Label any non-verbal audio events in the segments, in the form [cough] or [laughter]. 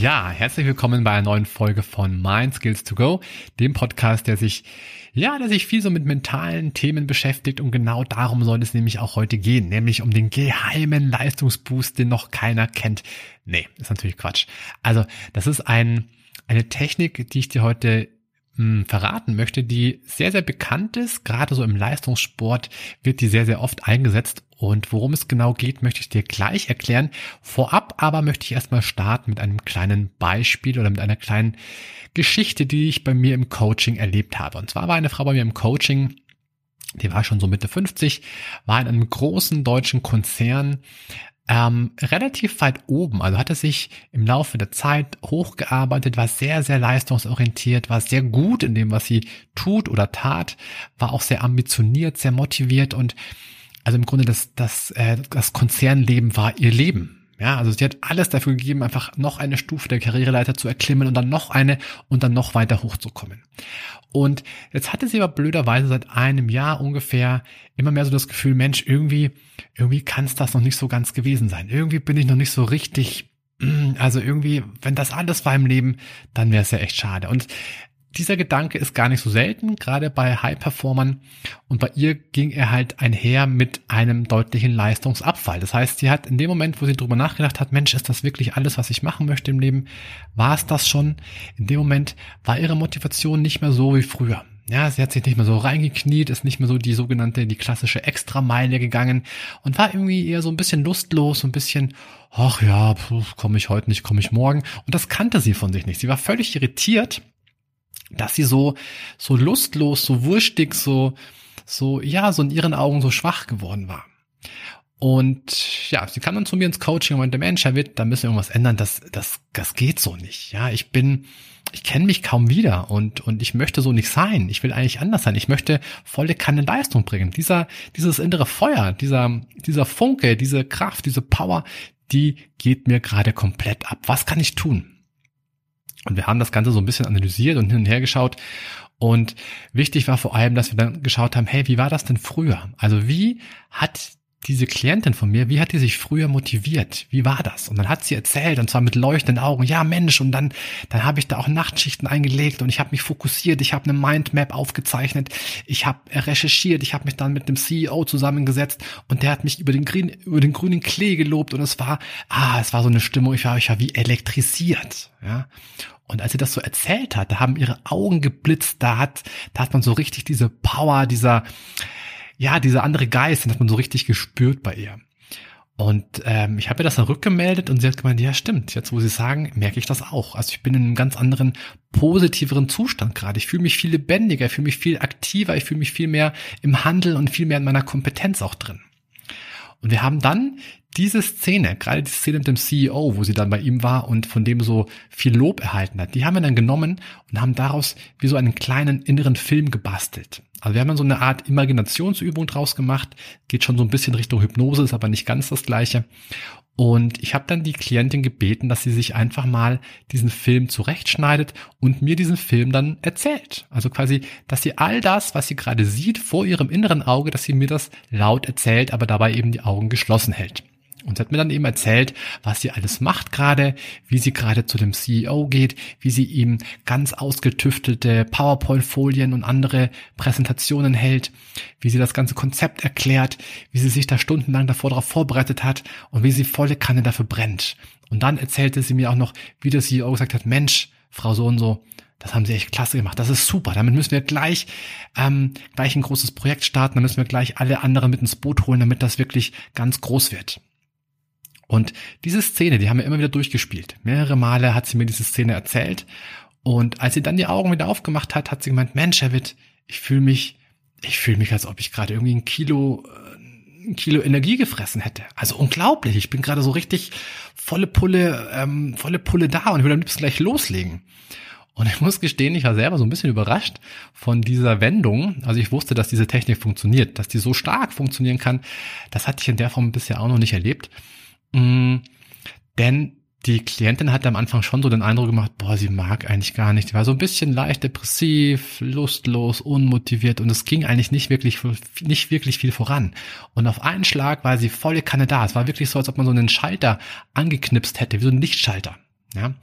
Ja, herzlich willkommen bei einer neuen Folge von Mind Skills to Go, dem Podcast, der sich, ja, der sich viel so mit mentalen Themen beschäftigt und genau darum soll es nämlich auch heute gehen, nämlich um den geheimen Leistungsboost, den noch keiner kennt. Nee, ist natürlich Quatsch. Also, das ist ein, eine Technik, die ich dir heute hm, verraten möchte, die sehr, sehr bekannt ist. Gerade so im Leistungssport wird die sehr, sehr oft eingesetzt. Und worum es genau geht, möchte ich dir gleich erklären. Vorab aber möchte ich erstmal starten mit einem kleinen Beispiel oder mit einer kleinen Geschichte, die ich bei mir im Coaching erlebt habe. Und zwar war eine Frau bei mir im Coaching, die war schon so Mitte 50, war in einem großen deutschen Konzern ähm, relativ weit oben. Also hat er sich im Laufe der Zeit hochgearbeitet, war sehr, sehr leistungsorientiert, war sehr gut in dem, was sie tut oder tat, war auch sehr ambitioniert, sehr motiviert und also im Grunde das, das, äh, das Konzernleben war ihr Leben. Ja, also sie hat alles dafür gegeben, einfach noch eine Stufe der Karriereleiter zu erklimmen und dann noch eine und dann noch weiter hochzukommen. Und jetzt hatte sie aber blöderweise seit einem Jahr ungefähr immer mehr so das Gefühl, Mensch, irgendwie, irgendwie kann es das noch nicht so ganz gewesen sein. Irgendwie bin ich noch nicht so richtig, mm, also irgendwie, wenn das alles war im Leben, dann wäre es ja echt schade. Und dieser Gedanke ist gar nicht so selten, gerade bei High-Performern. Und bei ihr ging er halt einher mit einem deutlichen Leistungsabfall. Das heißt, sie hat in dem Moment, wo sie drüber nachgedacht hat, Mensch, ist das wirklich alles, was ich machen möchte im Leben? War es das schon? In dem Moment war ihre Motivation nicht mehr so wie früher. Ja, sie hat sich nicht mehr so reingekniet, ist nicht mehr so die sogenannte, die klassische Extrameile gegangen und war irgendwie eher so ein bisschen lustlos, so ein bisschen, ach ja, komme ich heute nicht, komme ich morgen. Und das kannte sie von sich nicht. Sie war völlig irritiert dass sie so, so lustlos, so wurstig, so, so, ja, so in ihren Augen so schwach geworden war. Und ja, sie kam dann zu mir ins Coaching und meinte, Mensch, Herr Witt, da müssen wir irgendwas ändern, das, das, das geht so nicht. Ja, ich bin, ich kenne mich kaum wieder und, und ich möchte so nicht sein. Ich will eigentlich anders sein. Ich möchte volle Kanne Leistung bringen. Dieser, dieses innere Feuer, dieser, dieser Funke, diese Kraft, diese Power, die geht mir gerade komplett ab. Was kann ich tun? Und wir haben das Ganze so ein bisschen analysiert und hin und her geschaut. Und wichtig war vor allem, dass wir dann geschaut haben, hey, wie war das denn früher? Also wie hat diese Klientin von mir, wie hat die sich früher motiviert? Wie war das? Und dann hat sie erzählt, und zwar mit leuchtenden Augen, ja Mensch, und dann, dann habe ich da auch Nachtschichten eingelegt und ich habe mich fokussiert, ich habe eine Mindmap aufgezeichnet, ich habe recherchiert, ich habe mich dann mit dem CEO zusammengesetzt und der hat mich über den, grün, über den grünen Klee gelobt und es war, ah, es war so eine Stimmung, ich war, ich war wie elektrisiert, ja. Und als sie das so erzählt hat, da haben ihre Augen geblitzt, da hat, da hat man so richtig diese Power, dieser, ja, dieser andere Geist, den hat man so richtig gespürt bei ihr. Und ähm, ich habe ihr das dann rückgemeldet und sie hat gemeint, ja stimmt, jetzt wo sie sagen, merke ich das auch. Also ich bin in einem ganz anderen, positiveren Zustand gerade. Ich fühle mich viel lebendiger, ich fühle mich viel aktiver, ich fühle mich viel mehr im Handel und viel mehr in meiner Kompetenz auch drin. Und wir haben dann diese Szene, gerade die Szene mit dem CEO, wo sie dann bei ihm war und von dem so viel Lob erhalten hat, die haben wir dann genommen und haben daraus wie so einen kleinen inneren Film gebastelt. Also wir haben dann so eine Art Imaginationsübung draus gemacht, geht schon so ein bisschen Richtung Hypnose, ist aber nicht ganz das gleiche. Und ich habe dann die Klientin gebeten, dass sie sich einfach mal diesen Film zurechtschneidet und mir diesen Film dann erzählt. Also quasi, dass sie all das, was sie gerade sieht, vor ihrem inneren Auge, dass sie mir das laut erzählt, aber dabei eben die Augen geschlossen hält. Und sie hat mir dann eben erzählt, was sie alles macht gerade, wie sie gerade zu dem CEO geht, wie sie ihm ganz ausgetüftelte PowerPoint-Folien und andere Präsentationen hält, wie sie das ganze Konzept erklärt, wie sie sich da stundenlang davor darauf vorbereitet hat und wie sie volle Kanne dafür brennt. Und dann erzählte sie mir auch noch, wie der CEO gesagt hat, Mensch, Frau so und so, das haben sie echt klasse gemacht. Das ist super. Damit müssen wir gleich, ähm, gleich ein großes Projekt starten. Da müssen wir gleich alle anderen mit ins Boot holen, damit das wirklich ganz groß wird. Und diese Szene, die haben wir immer wieder durchgespielt. Mehrere Male hat sie mir diese Szene erzählt. Und als sie dann die Augen wieder aufgemacht hat, hat sie gemeint, Mensch, Witt, ich fühle mich, ich fühle mich, als ob ich gerade irgendwie ein Kilo äh, ein Kilo Energie gefressen hätte. Also unglaublich. Ich bin gerade so richtig volle Pulle, ähm, volle Pulle da und ich will am liebsten gleich loslegen. Und ich muss gestehen, ich war selber so ein bisschen überrascht von dieser Wendung. Also ich wusste, dass diese Technik funktioniert, dass die so stark funktionieren kann. Das hatte ich in der Form bisher auch noch nicht erlebt. Mhm. Denn die Klientin hatte am Anfang schon so den Eindruck gemacht, boah, sie mag eigentlich gar nicht. Die war so ein bisschen leicht depressiv, lustlos, unmotiviert und es ging eigentlich nicht wirklich, nicht wirklich viel voran. Und auf einen Schlag war sie volle Kanne da. Es war wirklich so, als ob man so einen Schalter angeknipst hätte, wie so ein Lichtschalter. Ja.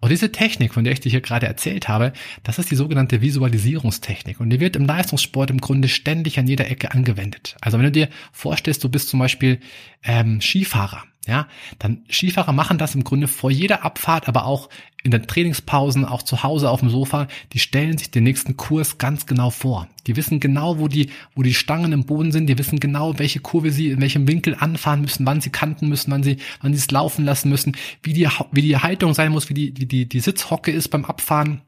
Und diese Technik, von der ich dir hier gerade erzählt habe, das ist die sogenannte Visualisierungstechnik. Und die wird im Leistungssport im Grunde ständig an jeder Ecke angewendet. Also wenn du dir vorstellst, du bist zum Beispiel ähm, Skifahrer ja, dann Skifahrer machen das im Grunde vor jeder Abfahrt, aber auch in den Trainingspausen, auch zu Hause auf dem Sofa. Die stellen sich den nächsten Kurs ganz genau vor. Die wissen genau, wo die, wo die Stangen im Boden sind. Die wissen genau, welche Kurve sie in welchem Winkel anfahren müssen, wann sie kanten müssen, wann sie, wann sie es laufen lassen müssen, wie die, wie die Haltung sein muss, wie die, wie die, die Sitzhocke ist beim Abfahren.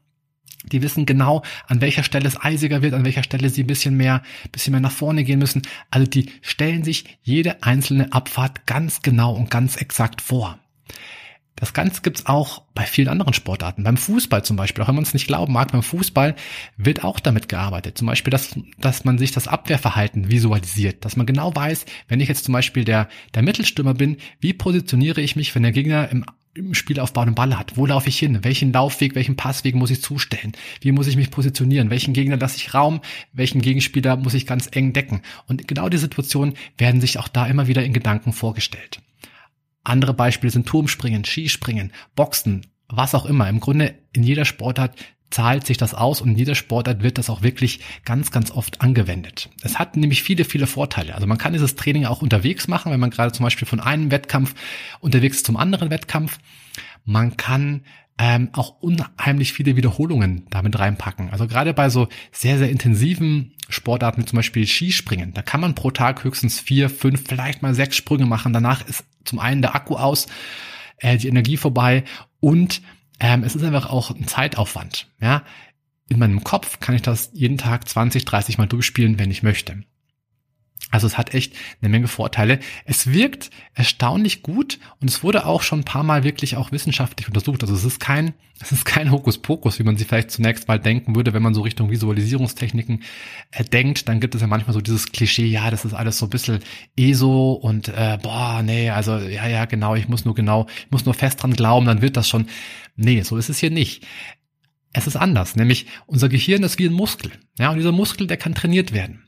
Die wissen genau, an welcher Stelle es eisiger wird, an welcher Stelle sie ein bisschen mehr, bisschen mehr nach vorne gehen müssen. Also die stellen sich jede einzelne Abfahrt ganz genau und ganz exakt vor. Das Ganze gibt's auch bei vielen anderen Sportarten. Beim Fußball zum Beispiel, auch wenn man es nicht glauben mag, beim Fußball wird auch damit gearbeitet. Zum Beispiel, dass, dass man sich das Abwehrverhalten visualisiert. Dass man genau weiß, wenn ich jetzt zum Beispiel der, der Mittelstürmer bin, wie positioniere ich mich, wenn der Gegner im im Spielaufbau einen Ball hat. Wo laufe ich hin? Welchen Laufweg, welchen Passweg muss ich zustellen? Wie muss ich mich positionieren? Welchen Gegner lasse ich Raum? Welchen Gegenspieler muss ich ganz eng decken? Und genau die Situationen werden sich auch da immer wieder in Gedanken vorgestellt. Andere Beispiele sind Turmspringen, Skispringen, Boxen, was auch immer. Im Grunde in jeder Sportart zahlt sich das aus und in jeder Sportart wird das auch wirklich ganz, ganz oft angewendet. Es hat nämlich viele, viele Vorteile. Also man kann dieses Training auch unterwegs machen, wenn man gerade zum Beispiel von einem Wettkampf unterwegs ist zum anderen Wettkampf. Man kann ähm, auch unheimlich viele Wiederholungen damit reinpacken. Also gerade bei so sehr, sehr intensiven Sportarten wie zum Beispiel Skispringen, da kann man pro Tag höchstens vier, fünf, vielleicht mal sechs Sprünge machen. Danach ist zum einen der Akku aus, äh, die Energie vorbei und ähm, es ist einfach auch ein Zeitaufwand. Ja, in meinem Kopf kann ich das jeden Tag 20, 30 Mal durchspielen, wenn ich möchte. Also es hat echt eine Menge Vorteile. Es wirkt erstaunlich gut und es wurde auch schon ein paar Mal wirklich auch wissenschaftlich untersucht. Also es ist kein, [laughs] es ist kein Hokuspokus, wie man sie vielleicht zunächst mal denken würde, wenn man so Richtung Visualisierungstechniken äh, denkt. Dann gibt es ja manchmal so dieses Klischee, ja, das ist alles so ein bisschen ESO und äh, boah, nee, also ja, ja, genau, ich muss nur genau, ich muss nur fest dran glauben, dann wird das schon. Nee, so ist es hier nicht. Es ist anders, nämlich unser Gehirn ist wie ein Muskel. Ja, und dieser Muskel, der kann trainiert werden.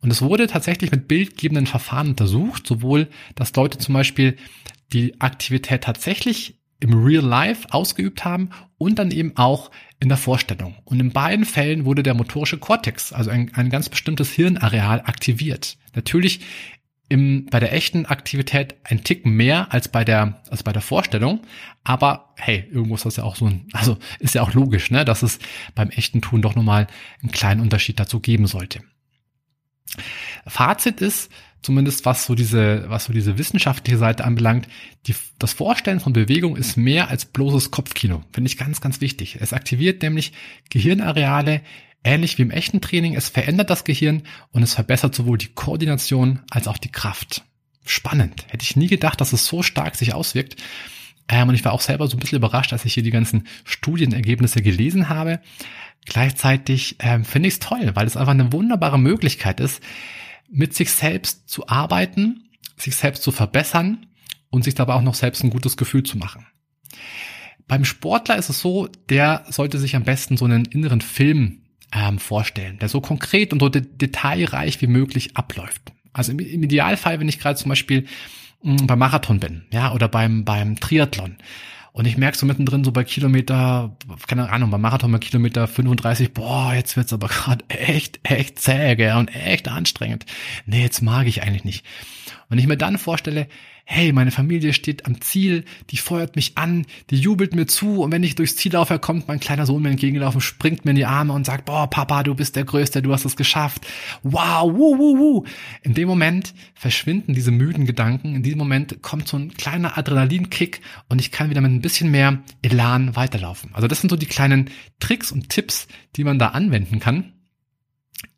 Und es wurde tatsächlich mit bildgebenden Verfahren untersucht, sowohl, dass Leute zum Beispiel die Aktivität tatsächlich im Real Life ausgeübt haben und dann eben auch in der Vorstellung. Und in beiden Fällen wurde der motorische Kortex, also ein, ein ganz bestimmtes Hirnareal, aktiviert. Natürlich im, bei der echten Aktivität ein Tick mehr als bei der, als bei der Vorstellung. Aber hey, irgendwo ist das ja auch so ein, also ist ja auch logisch, ne, dass es beim echten Tun doch nochmal einen kleinen Unterschied dazu geben sollte. Fazit ist, zumindest was so diese, was so diese wissenschaftliche Seite anbelangt, die, das Vorstellen von Bewegung ist mehr als bloßes Kopfkino. Finde ich ganz, ganz wichtig. Es aktiviert nämlich Gehirnareale, ähnlich wie im echten Training. Es verändert das Gehirn und es verbessert sowohl die Koordination als auch die Kraft. Spannend. Hätte ich nie gedacht, dass es so stark sich auswirkt. Ähm, und ich war auch selber so ein bisschen überrascht, als ich hier die ganzen Studienergebnisse gelesen habe. Gleichzeitig ähm, finde ich es toll, weil es einfach eine wunderbare Möglichkeit ist, mit sich selbst zu arbeiten, sich selbst zu verbessern und sich dabei auch noch selbst ein gutes Gefühl zu machen. Beim Sportler ist es so, der sollte sich am besten so einen inneren Film ähm, vorstellen, der so konkret und so de detailreich wie möglich abläuft. Also im, im Idealfall, wenn ich gerade zum Beispiel mh, mm, beim Marathon bin, ja, oder beim, beim Triathlon, und ich merke so mittendrin so bei Kilometer, keine Ahnung, beim Marathon bei Kilometer 35, boah, jetzt wird's aber [laughs] gerade echt, echt zäh, und echt anstrengend. Nee, jetzt mag ich eigentlich nicht. Und ich mir dann vorstelle, hey, meine Familie steht am Ziel, die feuert mich an, die jubelt mir zu und wenn ich durchs Ziel laufe, kommt mein kleiner Sohn mir entgegengelaufen, springt mir in die Arme und sagt, boah, Papa, du bist der Größte, du hast es geschafft. Wow, wuh, wuh, wuh. In dem Moment verschwinden diese müden Gedanken, in diesem Moment kommt so ein kleiner Adrenalinkick und ich kann wieder mit ein bisschen mehr Elan weiterlaufen. Also das sind so die kleinen Tricks und Tipps, die man da anwenden kann.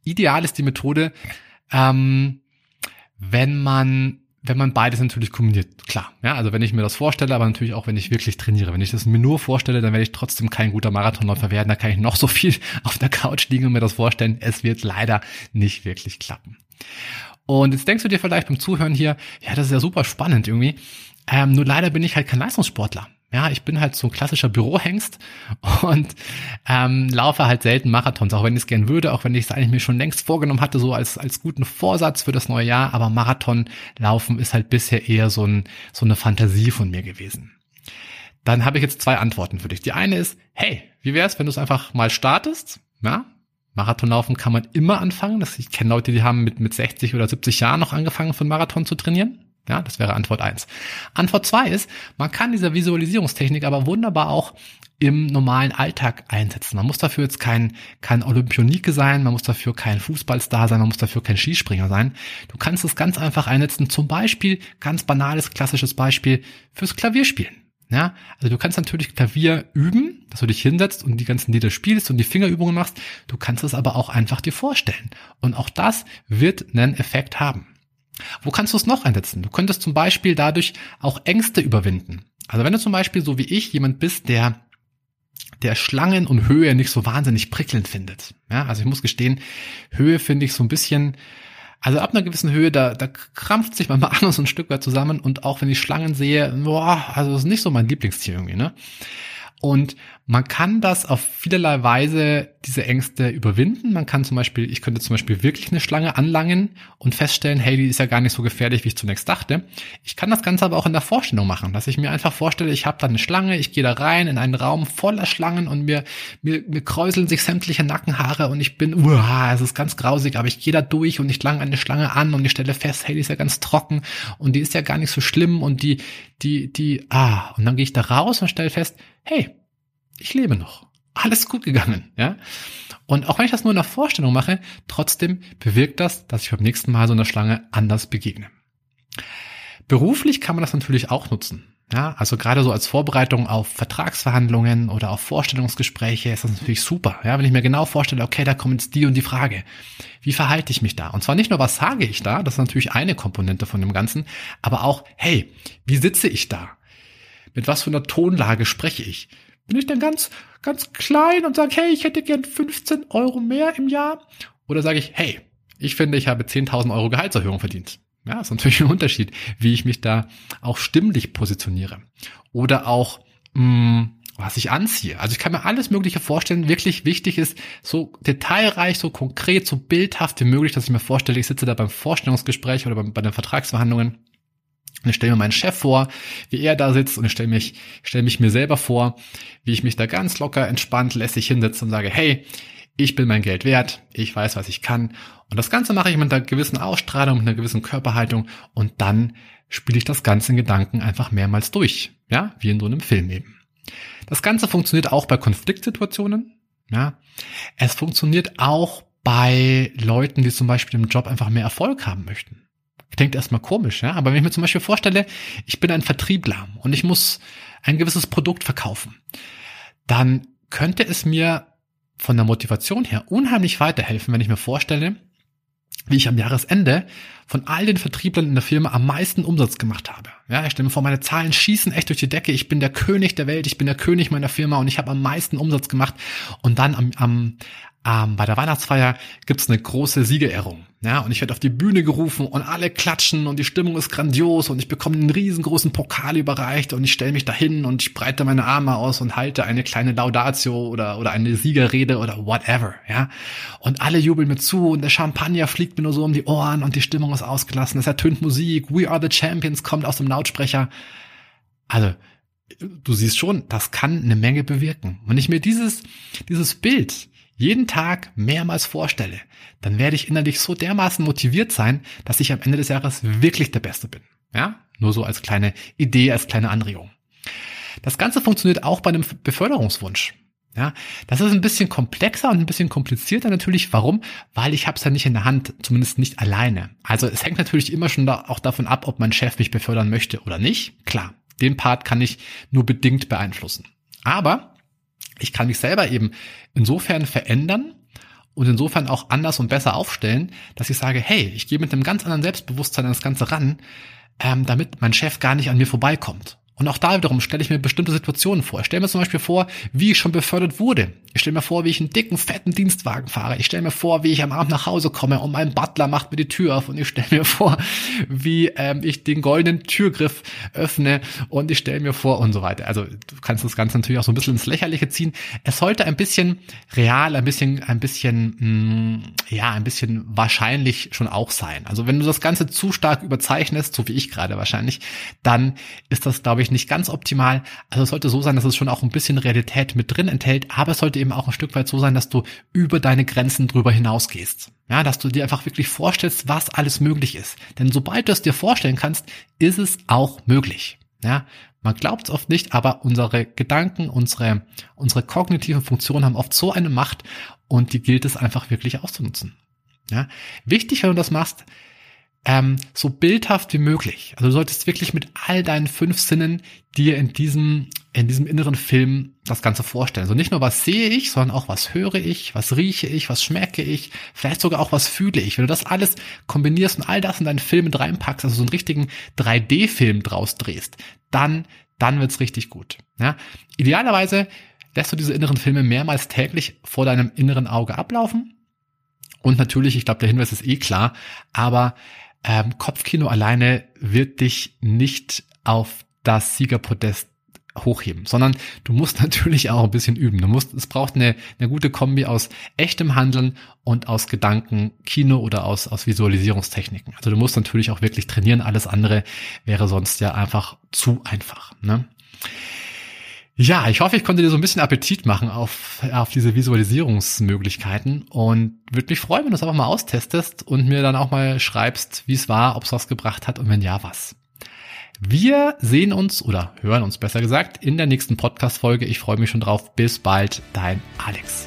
Ideal ist die Methode, ähm, wenn man wenn man beides natürlich kombiniert, klar. Ja, also wenn ich mir das vorstelle, aber natürlich auch, wenn ich wirklich trainiere. Wenn ich das mir nur vorstelle, dann werde ich trotzdem kein guter Marathonläufer werden. Da kann ich noch so viel [laughs] auf der Couch liegen und mir das vorstellen. Es wird leider nicht wirklich klappen. Und jetzt denkst du dir vielleicht beim Zuhören hier, ja, das ist ja super spannend irgendwie. Ähm, nur leider bin ich halt kein Leistungssportler. Ja, ich bin halt so ein klassischer Bürohengst und ähm, laufe halt selten Marathons, auch wenn ich es gern würde, auch wenn ich es eigentlich mir schon längst vorgenommen hatte, so als, als guten Vorsatz für das neue Jahr. Aber Marathon laufen ist halt bisher eher so, ein, so eine Fantasie von mir gewesen. Dann habe ich jetzt zwei Antworten für dich. Die eine ist, hey, wie wär's, wenn du es einfach mal startest? Ja, Marathonlaufen kann man immer anfangen. Das, ich kenne Leute, die haben mit, mit 60 oder 70 Jahren noch angefangen, von Marathon zu trainieren. Ja, das wäre Antwort eins. Antwort zwei ist, man kann diese Visualisierungstechnik aber wunderbar auch im normalen Alltag einsetzen. Man muss dafür jetzt kein, kein Olympionike sein, man muss dafür kein Fußballstar sein, man muss dafür kein Skispringer sein. Du kannst es ganz einfach einsetzen, zum Beispiel, ganz banales, klassisches Beispiel, fürs Klavierspielen. Ja, also du kannst natürlich Klavier üben, dass du dich hinsetzt und die ganzen Lieder spielst und die Fingerübungen machst. Du kannst es aber auch einfach dir vorstellen. Und auch das wird einen Effekt haben. Wo kannst du es noch einsetzen? Du könntest zum Beispiel dadurch auch Ängste überwinden. Also wenn du zum Beispiel so wie ich jemand bist, der der Schlangen und Höhe nicht so wahnsinnig prickelnd findet. Ja, also ich muss gestehen, Höhe finde ich so ein bisschen, also ab einer gewissen Höhe, da, da krampft sich mein [laughs] Anus ein Stück weit zusammen und auch wenn ich Schlangen sehe, boah, also das ist nicht so mein Lieblingstier irgendwie, ne? Und man kann das auf vielerlei Weise, diese Ängste überwinden. Man kann zum Beispiel, ich könnte zum Beispiel wirklich eine Schlange anlangen und feststellen, hey, die ist ja gar nicht so gefährlich, wie ich zunächst dachte. Ich kann das Ganze aber auch in der Vorstellung machen, dass ich mir einfach vorstelle, ich habe da eine Schlange, ich gehe da rein in einen Raum voller Schlangen und mir, mir, mir kräuseln sich sämtliche Nackenhaare und ich bin, uah, es ist ganz grausig, aber ich gehe da durch und ich lange eine Schlange an und ich stelle fest, hey, die ist ja ganz trocken und die ist ja gar nicht so schlimm und die, die, die, ah, und dann gehe ich da raus und stelle fest, hey, ich lebe noch. Alles gut gegangen, ja. Und auch wenn ich das nur in der Vorstellung mache, trotzdem bewirkt das, dass ich beim nächsten Mal so einer Schlange anders begegne. Beruflich kann man das natürlich auch nutzen. Ja, also gerade so als Vorbereitung auf Vertragsverhandlungen oder auf Vorstellungsgespräche ist das natürlich super. Ja, wenn ich mir genau vorstelle, okay, da kommt jetzt die und die Frage. Wie verhalte ich mich da? Und zwar nicht nur, was sage ich da, das ist natürlich eine Komponente von dem Ganzen, aber auch, hey, wie sitze ich da? Mit was für einer Tonlage spreche ich? Bin ich dann ganz, ganz klein und sage, hey, ich hätte gern 15 Euro mehr im Jahr? Oder sage ich, hey, ich finde, ich habe 10.000 Euro Gehaltserhöhung verdient. Ja, ist natürlich ein Unterschied, wie ich mich da auch stimmlich positioniere. Oder auch, mh, mm, was ich anziehe. Also ich kann mir alles Mögliche vorstellen. Wirklich wichtig ist, so detailreich, so konkret, so bildhaft wie möglich, dass ich mir vorstelle, ich sitze da beim Vorstellungsgespräch oder bei, bei den Vertragsverhandlungen und ich stelle mir meinen Chef vor, wie er da sitzt und ich stelle mich, stelle mich mir selber vor, wie ich mich da ganz locker, entspannt, lässig hinsetze und sage, hey, ich bin mein Geld wert, ich weiß, was ich kann. Und das Ganze mache ich mit einer gewissen Ausstrahlung, mit einer gewissen Körperhaltung und dann spiele ich das Ganze in Gedanken einfach mehrmals durch. Ja, wie in so einem Film eben. Das Ganze funktioniert auch bei Konfliktsituationen. Ja, es funktioniert auch bei Leuten, die zum Beispiel im Job einfach mehr Erfolg haben möchten. Klingt erstmal komisch, ja. Aber wenn ich mir zum Beispiel vorstelle, ich bin ein Vertriebler und ich muss ein gewisses Produkt verkaufen, dann könnte es mir von der Motivation her unheimlich weiterhelfen, wenn ich mir vorstelle, wie ich am Jahresende von all den Vertrieblern in der Firma am meisten Umsatz gemacht habe. Ja, ich stelle mir vor, meine Zahlen schießen echt durch die Decke. Ich bin der König der Welt, ich bin der König meiner Firma und ich habe am meisten Umsatz gemacht. Und dann am, am, ähm, bei der Weihnachtsfeier gibt's eine große Siegerehrung. Ja, und ich werde auf die Bühne gerufen und alle klatschen und die Stimmung ist grandios und ich bekomme einen riesengroßen Pokal überreicht und ich stelle mich dahin und ich breite meine Arme aus und halte eine kleine Laudatio oder, oder eine Siegerrede oder whatever, ja. Und alle jubeln mir zu und der Champagner fliegt mir nur so um die Ohren und die Stimmung ist ausgelassen. Es ertönt Musik, We Are the Champions kommt aus dem Lautsprecher. Also, du siehst schon, das kann eine Menge bewirken. Wenn ich mir dieses, dieses Bild jeden Tag mehrmals vorstelle, dann werde ich innerlich so dermaßen motiviert sein, dass ich am Ende des Jahres wirklich der Beste bin. Ja, nur so als kleine Idee, als kleine Anregung. Das Ganze funktioniert auch bei einem Beförderungswunsch. Ja, das ist ein bisschen komplexer und ein bisschen komplizierter natürlich. Warum? Weil ich habe es ja nicht in der Hand, zumindest nicht alleine. Also es hängt natürlich immer schon da, auch davon ab, ob mein Chef mich befördern möchte oder nicht. Klar, den Part kann ich nur bedingt beeinflussen. Aber ich kann mich selber eben insofern verändern und insofern auch anders und besser aufstellen, dass ich sage, hey, ich gehe mit einem ganz anderen Selbstbewusstsein an das Ganze ran, ähm, damit mein Chef gar nicht an mir vorbeikommt. Und auch da wiederum stelle ich mir bestimmte Situationen vor. Ich stelle mir zum Beispiel vor, wie ich schon befördert wurde. Ich stelle mir vor, wie ich einen dicken, fetten Dienstwagen fahre. Ich stelle mir vor, wie ich am Abend nach Hause komme und mein Butler macht mir die Tür auf. Und ich stelle mir [laughs] vor, wie ähm, ich den goldenen Türgriff öffne. Und ich stelle mir vor und so weiter. Also du kannst das Ganze natürlich auch so ein bisschen ins Lächerliche ziehen. Es sollte ein bisschen real, ein bisschen, ein bisschen, mh, mm, ja, ein bisschen wahrscheinlich schon auch sein. Also wenn du das Ganze zu stark überzeichnest, so wie ich gerade wahrscheinlich, dann ist das, glaube ich, ich, nicht ganz optimal. Also es sollte so sein, dass es schon auch ein bisschen Realität mit drin enthält, aber es sollte eben auch ein Stück weit so sein, dass du über deine Grenzen drüber hinausgehst. Ja, dass du dir einfach wirklich vorstellst, was alles möglich ist. Denn sobald du es dir vorstellen kannst, ist es auch möglich. Ja, man glaubt es oft nicht, aber unsere Gedanken, unsere, unsere kognitiven Funktionen haben oft so eine Macht und die gilt es einfach wirklich auszunutzen. Ja, wichtig, wenn du das machst, ähm, so bildhaft wie möglich. Also du solltest wirklich mit all deinen fünf Sinnen dir in diesem, in diesem inneren Film das Ganze vorstellen. Also nicht nur, was sehe ich, sondern auch, was höre ich, was rieche ich, was schmecke ich, vielleicht sogar auch, was fühle ich. Wenn du das alles kombinierst und all das in deinen Film mit reinpackst, also so einen richtigen 3D-Film draus drehst, dann, dann wird's richtig gut. Ja? Idealerweise lässt du diese inneren Filme mehrmals täglich vor deinem inneren Auge ablaufen. Und natürlich, ich glaube, der Hinweis ist eh klar, aber ähm, Kopfkino alleine wird dich nicht auf das Siegerpodest hochheben, sondern du musst [laughs] natürlich auch ein bisschen üben. Du musst, es braucht eine, eine gute Kombi aus echtem Handeln und aus Gedanken, Kino oder aus, aus Visualisierungstechniken. Also du musst natürlich auch wirklich trainieren. Alles andere wäre sonst ja einfach zu einfach. Ne? Ja, ich hoffe, ich konnte dir so ein bisschen Appetit machen auf, auf diese Visualisierungsmöglichkeiten und würde mich freuen, wenn du es einfach mal austestest und mir dann auch mal schreibst, wie es war, ob es was gebracht hat und wenn ja, was. Wir sehen uns oder hören uns besser gesagt in der nächsten Podcast-Folge. Ich freue mich schon drauf. Bis bald, dein Alex.